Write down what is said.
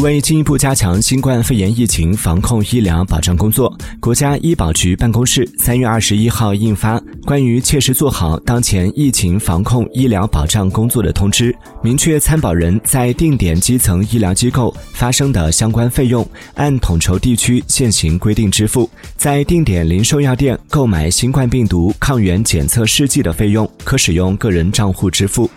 为进一步加强新冠肺炎疫情防控医疗保障工作国家医保局办公室三月二十一号印发关于切实做好当前疫情防控医疗保障工作的通知明确参保人在定点基层医疗机构发生的相关费用按统筹地区现行规定支付在定点零售药店购买新冠病毒抗原检测试剂的费用可使用个人账户支付。